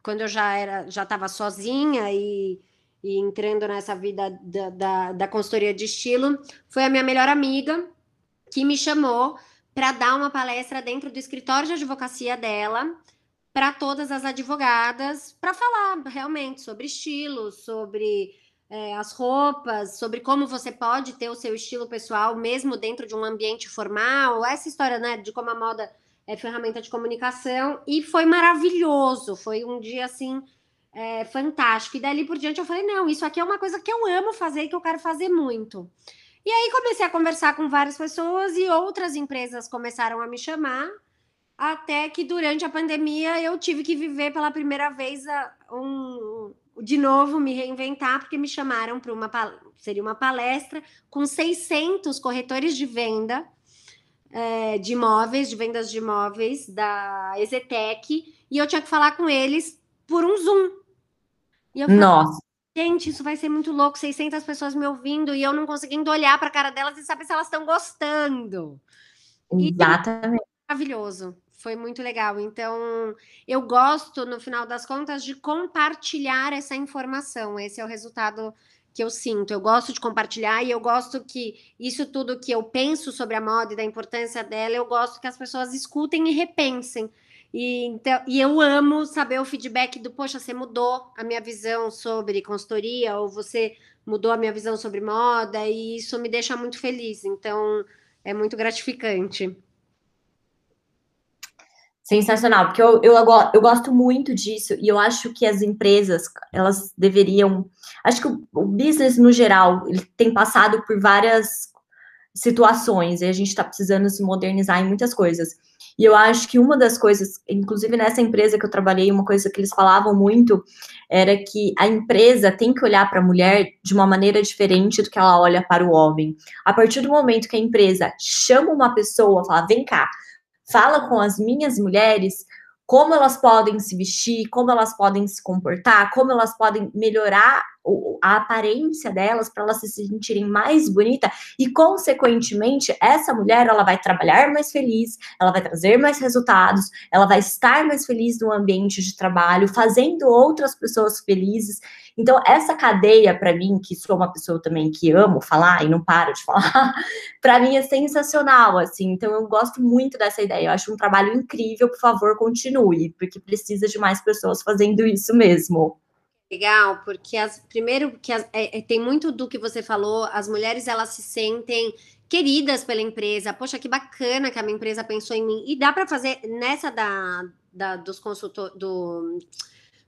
quando eu já era já estava sozinha e, e, entrando nessa vida da, da, da consultoria de estilo foi a minha melhor amiga que me chamou para dar uma palestra dentro do escritório de advocacia dela para todas as advogadas para falar realmente sobre estilo, sobre é, as roupas, sobre como você pode ter o seu estilo pessoal, mesmo dentro de um ambiente formal, essa história, né, de como a moda é ferramenta de comunicação, e foi maravilhoso, foi um dia assim. É, fantástico. E dali por diante eu falei: não, isso aqui é uma coisa que eu amo fazer e que eu quero fazer muito. E aí comecei a conversar com várias pessoas e outras empresas começaram a me chamar, até que durante a pandemia eu tive que viver pela primeira vez um, de novo me reinventar, porque me chamaram para uma seria uma palestra com 600 corretores de venda é, de imóveis, de vendas de imóveis da Exetec, e eu tinha que falar com eles por um Zoom. E eu falei, Nossa. Gente, isso vai ser muito louco, 600 pessoas me ouvindo e eu não conseguindo olhar para a cara delas e saber se elas estão gostando. Exatamente. E, maravilhoso. Foi muito legal. Então, eu gosto, no final das contas, de compartilhar essa informação. Esse é o resultado que eu sinto. Eu gosto de compartilhar e eu gosto que isso tudo que eu penso sobre a moda e da importância dela, eu gosto que as pessoas escutem e repensem. E, então, e eu amo saber o feedback do, poxa, você mudou a minha visão sobre consultoria, ou você mudou a minha visão sobre moda, e isso me deixa muito feliz. Então, é muito gratificante. Sensacional, porque eu, eu, eu gosto muito disso e eu acho que as empresas, elas deveriam. Acho que o, o business, no geral, ele tem passado por várias situações e a gente está precisando se modernizar em muitas coisas. E eu acho que uma das coisas, inclusive nessa empresa que eu trabalhei, uma coisa que eles falavam muito era que a empresa tem que olhar para a mulher de uma maneira diferente do que ela olha para o homem. A partir do momento que a empresa chama uma pessoa, fala: vem cá, fala com as minhas mulheres como elas podem se vestir, como elas podem se comportar, como elas podem melhorar a aparência delas para elas se sentirem mais bonita e consequentemente essa mulher ela vai trabalhar mais feliz, ela vai trazer mais resultados, ela vai estar mais feliz no ambiente de trabalho, fazendo outras pessoas felizes. Então essa cadeia para mim, que sou uma pessoa também que amo falar e não paro de falar, [laughs] para mim é sensacional assim. Então eu gosto muito dessa ideia. Eu acho um trabalho incrível, por favor, continue, porque precisa de mais pessoas fazendo isso mesmo. Legal, porque as, primeiro que as, é, é, tem muito do que você falou, as mulheres elas se sentem queridas pela empresa. Poxa, que bacana que a minha empresa pensou em mim. E dá para fazer nessa da, da dos consultores do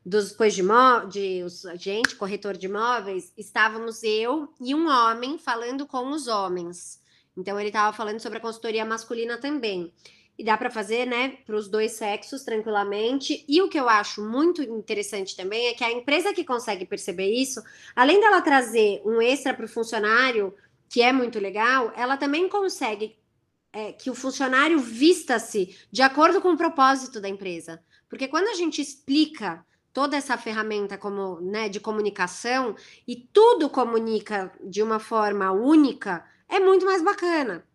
dos coisas de, os, gente, corretor de imóveis, estávamos eu e um homem falando com os homens. Então ele estava falando sobre a consultoria masculina também. E dá para fazer, né, para os dois sexos tranquilamente. E o que eu acho muito interessante também é que a empresa que consegue perceber isso, além dela trazer um extra para o funcionário, que é muito legal, ela também consegue é, que o funcionário vista-se de acordo com o propósito da empresa. Porque quando a gente explica toda essa ferramenta como, né, de comunicação e tudo comunica de uma forma única, é muito mais bacana.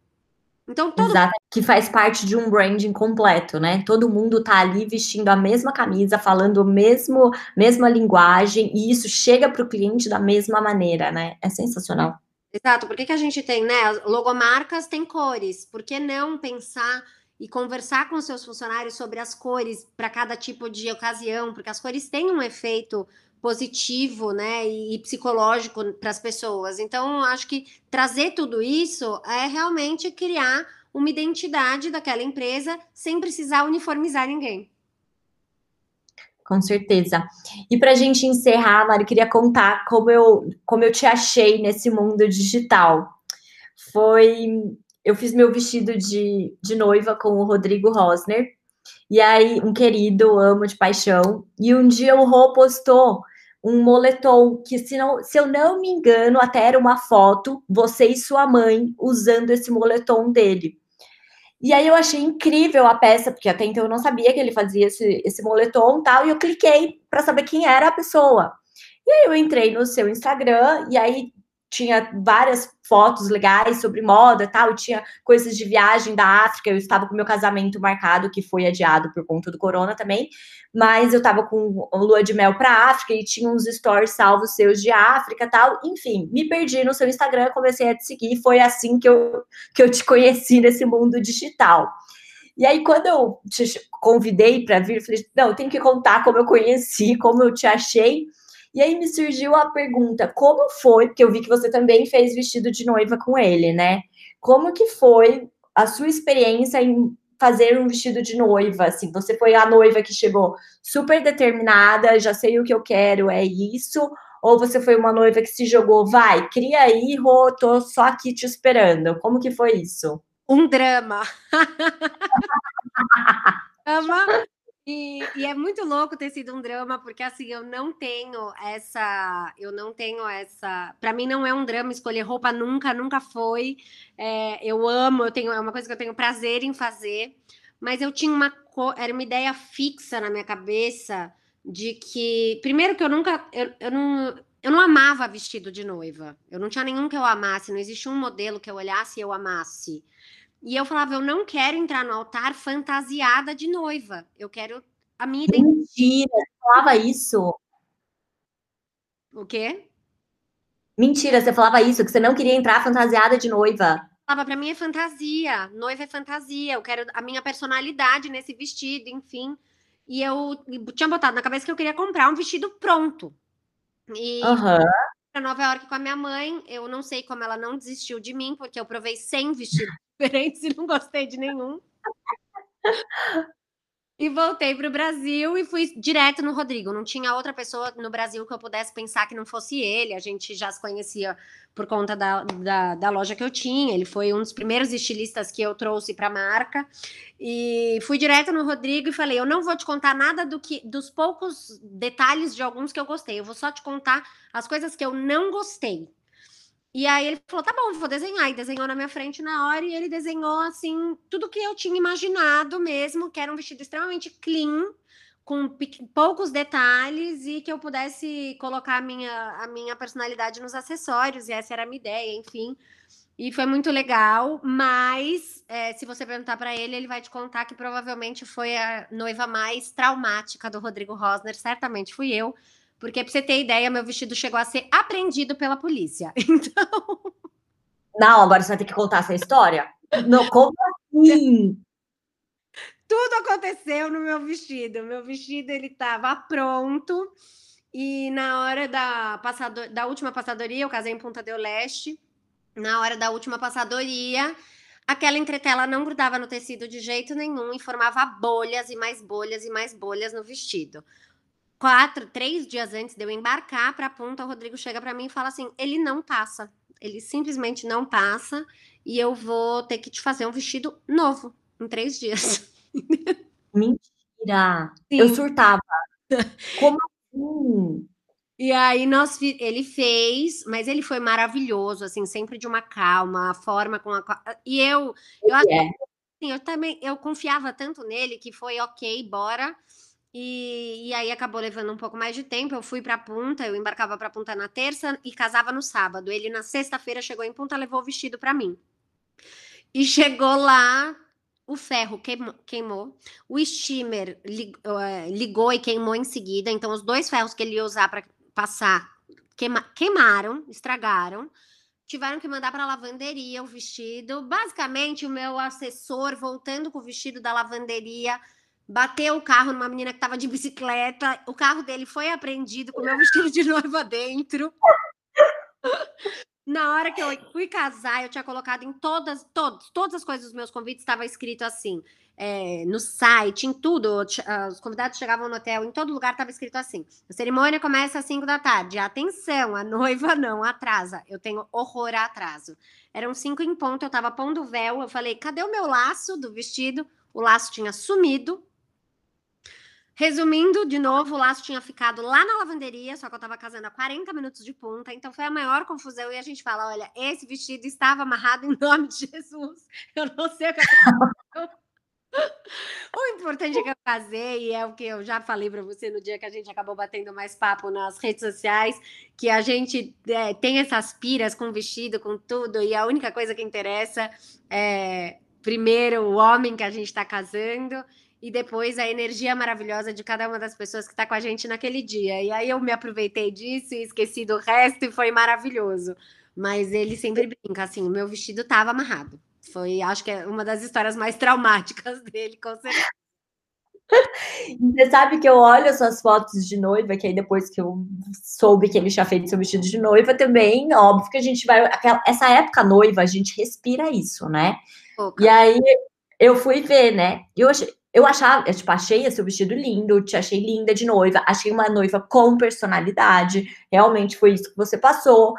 Então, todo... Exato, que faz parte de um branding completo, né? Todo mundo tá ali vestindo a mesma camisa, falando a mesmo, mesma linguagem, e isso chega para o cliente da mesma maneira, né? É sensacional. Exato, por que, que a gente tem, né? Logomarcas têm cores, por que não pensar e conversar com seus funcionários sobre as cores para cada tipo de ocasião, porque as cores têm um efeito positivo, né, e, psicológico para as pessoas. Então, acho que trazer tudo isso é realmente criar uma identidade daquela empresa sem precisar uniformizar ninguém. Com certeza. E para a gente encerrar, Mari, queria contar como eu, como eu te achei nesse mundo digital. Foi. Eu fiz meu vestido de, de noiva com o Rodrigo Rosner. E aí, um querido, amo de paixão. E um dia o Rô postou um moletom que, se, não, se eu não me engano, até era uma foto, você e sua mãe usando esse moletom dele. E aí eu achei incrível a peça, porque até então eu não sabia que ele fazia esse, esse moletom e tal, e eu cliquei para saber quem era a pessoa. E aí eu entrei no seu Instagram, e aí tinha várias fotos legais sobre moda tal, tinha coisas de viagem da África. Eu estava com meu casamento marcado, que foi adiado por conta do corona também, mas eu estava com lua de mel para África e tinha uns stories salvos seus de África tal. Enfim, me perdi no seu Instagram, comecei a te seguir. Foi assim que eu, que eu te conheci nesse mundo digital. E aí, quando eu te convidei para vir, eu falei: não, tenho que contar como eu conheci, como eu te achei. E aí me surgiu a pergunta: como foi? Porque eu vi que você também fez vestido de noiva com ele, né? Como que foi a sua experiência em fazer um vestido de noiva? Assim, você foi a noiva que chegou super determinada, já sei o que eu quero, é isso? Ou você foi uma noiva que se jogou, vai, cria aí, Rô, tô só aqui te esperando. Como que foi isso? Um drama. [laughs] drama e, e, é muito louco ter sido um drama, porque assim, eu não tenho essa. Eu não tenho essa. Para mim, não é um drama escolher roupa, nunca, nunca foi. É, eu amo, eu tenho, é uma coisa que eu tenho prazer em fazer, mas eu tinha uma. Era uma ideia fixa na minha cabeça de que. Primeiro, que eu nunca. Eu, eu não. Eu não amava vestido de noiva. Eu não tinha nenhum que eu amasse, não existia um modelo que eu olhasse e eu amasse. E eu falava, eu não quero entrar no altar fantasiada de noiva. Eu quero a minha identidade. Mentira, você falava isso. O quê? Mentira, você falava isso, que você não queria entrar fantasiada de noiva. Falava, pra mim é fantasia, noiva é fantasia, eu quero a minha personalidade nesse vestido, enfim. E eu tinha botado na cabeça que eu queria comprar um vestido pronto. E uhum. para Nova York com a minha mãe, eu não sei como ela não desistiu de mim, porque eu provei 100 vestidos diferentes [laughs] e não gostei de nenhum. E voltei para o Brasil e fui direto no Rodrigo. Não tinha outra pessoa no Brasil que eu pudesse pensar que não fosse ele. A gente já se conhecia por conta da, da, da loja que eu tinha. Ele foi um dos primeiros estilistas que eu trouxe para a marca. E fui direto no Rodrigo e falei: Eu não vou te contar nada do que dos poucos detalhes de alguns que eu gostei. Eu vou só te contar as coisas que eu não gostei. E aí ele falou: tá bom, vou desenhar. E desenhou na minha frente na hora, e ele desenhou assim, tudo que eu tinha imaginado mesmo, que era um vestido extremamente clean, com poucos detalhes, e que eu pudesse colocar a minha, a minha personalidade nos acessórios, e essa era a minha ideia, enfim. E foi muito legal, mas é, se você perguntar para ele, ele vai te contar que provavelmente foi a noiva mais traumática do Rodrigo Rosner, certamente fui eu porque, pra você ter ideia, meu vestido chegou a ser apreendido pela polícia. [laughs] Então. Não, agora você vai ter que contar essa história. Não, como assim? Tudo aconteceu no meu vestido. Meu vestido ele estava pronto e na hora da passador, da última passadoria, eu casei em Punta del Leste. Na hora da última passadoria, aquela entretela não grudava no tecido de jeito nenhum e formava bolhas e mais bolhas e mais bolhas no vestido quatro, três dias antes de eu embarcar para a ponta, o Rodrigo chega para mim e fala assim: ele não passa, ele simplesmente não passa e eu vou ter que te fazer um vestido novo. em três dias. [laughs] Mentira! Sim. Eu surtava. [laughs] Como assim? E aí nós ele fez, mas ele foi maravilhoso, assim, sempre de uma calma, a forma com a e eu eu é. assim, eu também eu confiava tanto nele que foi ok, bora. E, e aí acabou levando um pouco mais de tempo. Eu fui para Punta, eu embarcava para Punta na terça e casava no sábado. Ele na sexta-feira chegou em Punta, levou o vestido para mim. E chegou lá, o ferro queimou, queimou o steamer eh, ligou e queimou em seguida. Então, os dois ferros que ele ia usar para passar queima, queimaram, estragaram. Tiveram que mandar para a lavanderia o vestido. Basicamente, o meu assessor, voltando com o vestido da lavanderia, bateu o carro numa menina que estava de bicicleta. O carro dele foi apreendido com o meu vestido de noiva dentro. Na hora que eu fui casar, eu tinha colocado em todas, todas, todas as coisas dos meus convites, estava escrito assim, é, no site, em tudo. Os convidados chegavam no hotel, em todo lugar estava escrito assim: a cerimônia começa às 5 da tarde. Atenção, a noiva não atrasa. Eu tenho horror a atraso. Eram 5 em ponto, eu estava pondo o véu. Eu falei: cadê o meu laço do vestido? O laço tinha sumido. Resumindo, de novo, o laço tinha ficado lá na lavanderia, só que eu tava casando a 40 minutos de punta, então foi a maior confusão. E a gente fala: olha, esse vestido estava amarrado em nome de Jesus. Eu não sei o que aconteceu. [laughs] O importante é que eu casei, e é o que eu já falei para você no dia que a gente acabou batendo mais papo nas redes sociais, que a gente é, tem essas piras com vestido, com tudo, e a única coisa que interessa é, primeiro, o homem que a gente está casando, e depois a energia maravilhosa de cada uma das pessoas que está com a gente naquele dia. E aí eu me aproveitei disso e esqueci do resto e foi maravilhoso. Mas ele sempre brinca assim: o meu vestido estava amarrado. Foi, acho que é uma das histórias mais traumáticas [laughs] dele, com certeza. Você sabe que eu olho as suas fotos de noiva, que aí depois que eu soube que ele tinha feito seu vestido de noiva também, óbvio que a gente vai. Aquela, essa época noiva, a gente respira isso, né? E aí eu fui ver, né? E eu achei, eu achava, eu, tipo, achei esse vestido lindo, te achei linda de noiva, achei uma noiva com personalidade, realmente foi isso que você passou.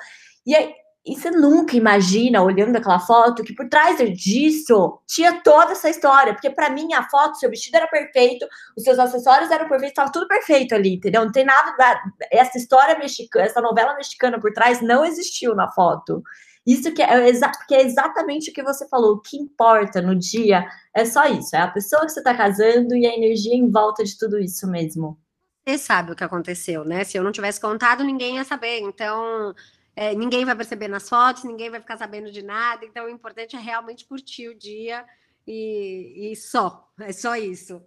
E aí, e você nunca imagina, olhando aquela foto, que por trás disso tinha toda essa história. Porque para mim, a foto, seu vestido era perfeito, os seus acessórios eram perfeitos, estava tudo perfeito ali, entendeu? Não tem nada. Da, essa história mexicana, essa novela mexicana por trás não existiu na foto. Isso que é, exa que é exatamente o que você falou. O que importa no dia é só isso. É a pessoa que você está casando e a energia em volta de tudo isso mesmo. Você sabe o que aconteceu, né? Se eu não tivesse contado, ninguém ia saber. Então, é, ninguém vai perceber nas fotos, ninguém vai ficar sabendo de nada. Então, o importante é realmente curtir o dia e, e só. É só isso.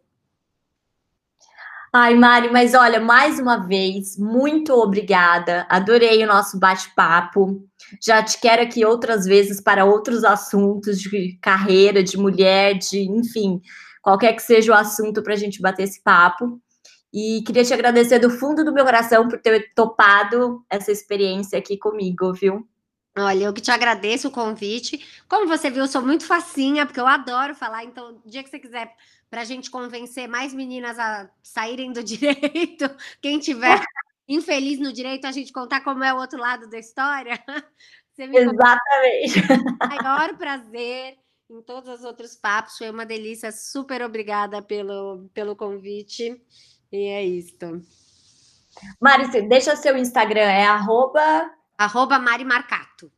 Ai, Mari, mas olha, mais uma vez, muito obrigada. Adorei o nosso bate-papo. Já te quero aqui outras vezes para outros assuntos de carreira, de mulher, de enfim, qualquer que seja o assunto para a gente bater esse papo. E queria te agradecer do fundo do meu coração por ter topado essa experiência aqui comigo, viu? Olha, eu que te agradeço o convite. Como você viu, eu sou muito facinha, porque eu adoro falar. Então, o dia que você quiser para a gente convencer mais meninas a saírem do [laughs] direito, quem tiver [laughs] infeliz no direito, a gente contar como é o outro lado da história. [laughs] Exatamente. Maior prazer em todos os outros papos. Foi uma delícia. Super obrigada pelo, pelo convite. E é isto. Mari, deixa seu Instagram, é arroba... Arroba Mari Marcato.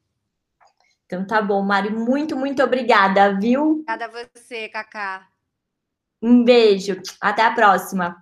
Então tá bom, Mari, muito, muito obrigada, viu? Obrigada a você, Cacá. Um beijo, até a próxima.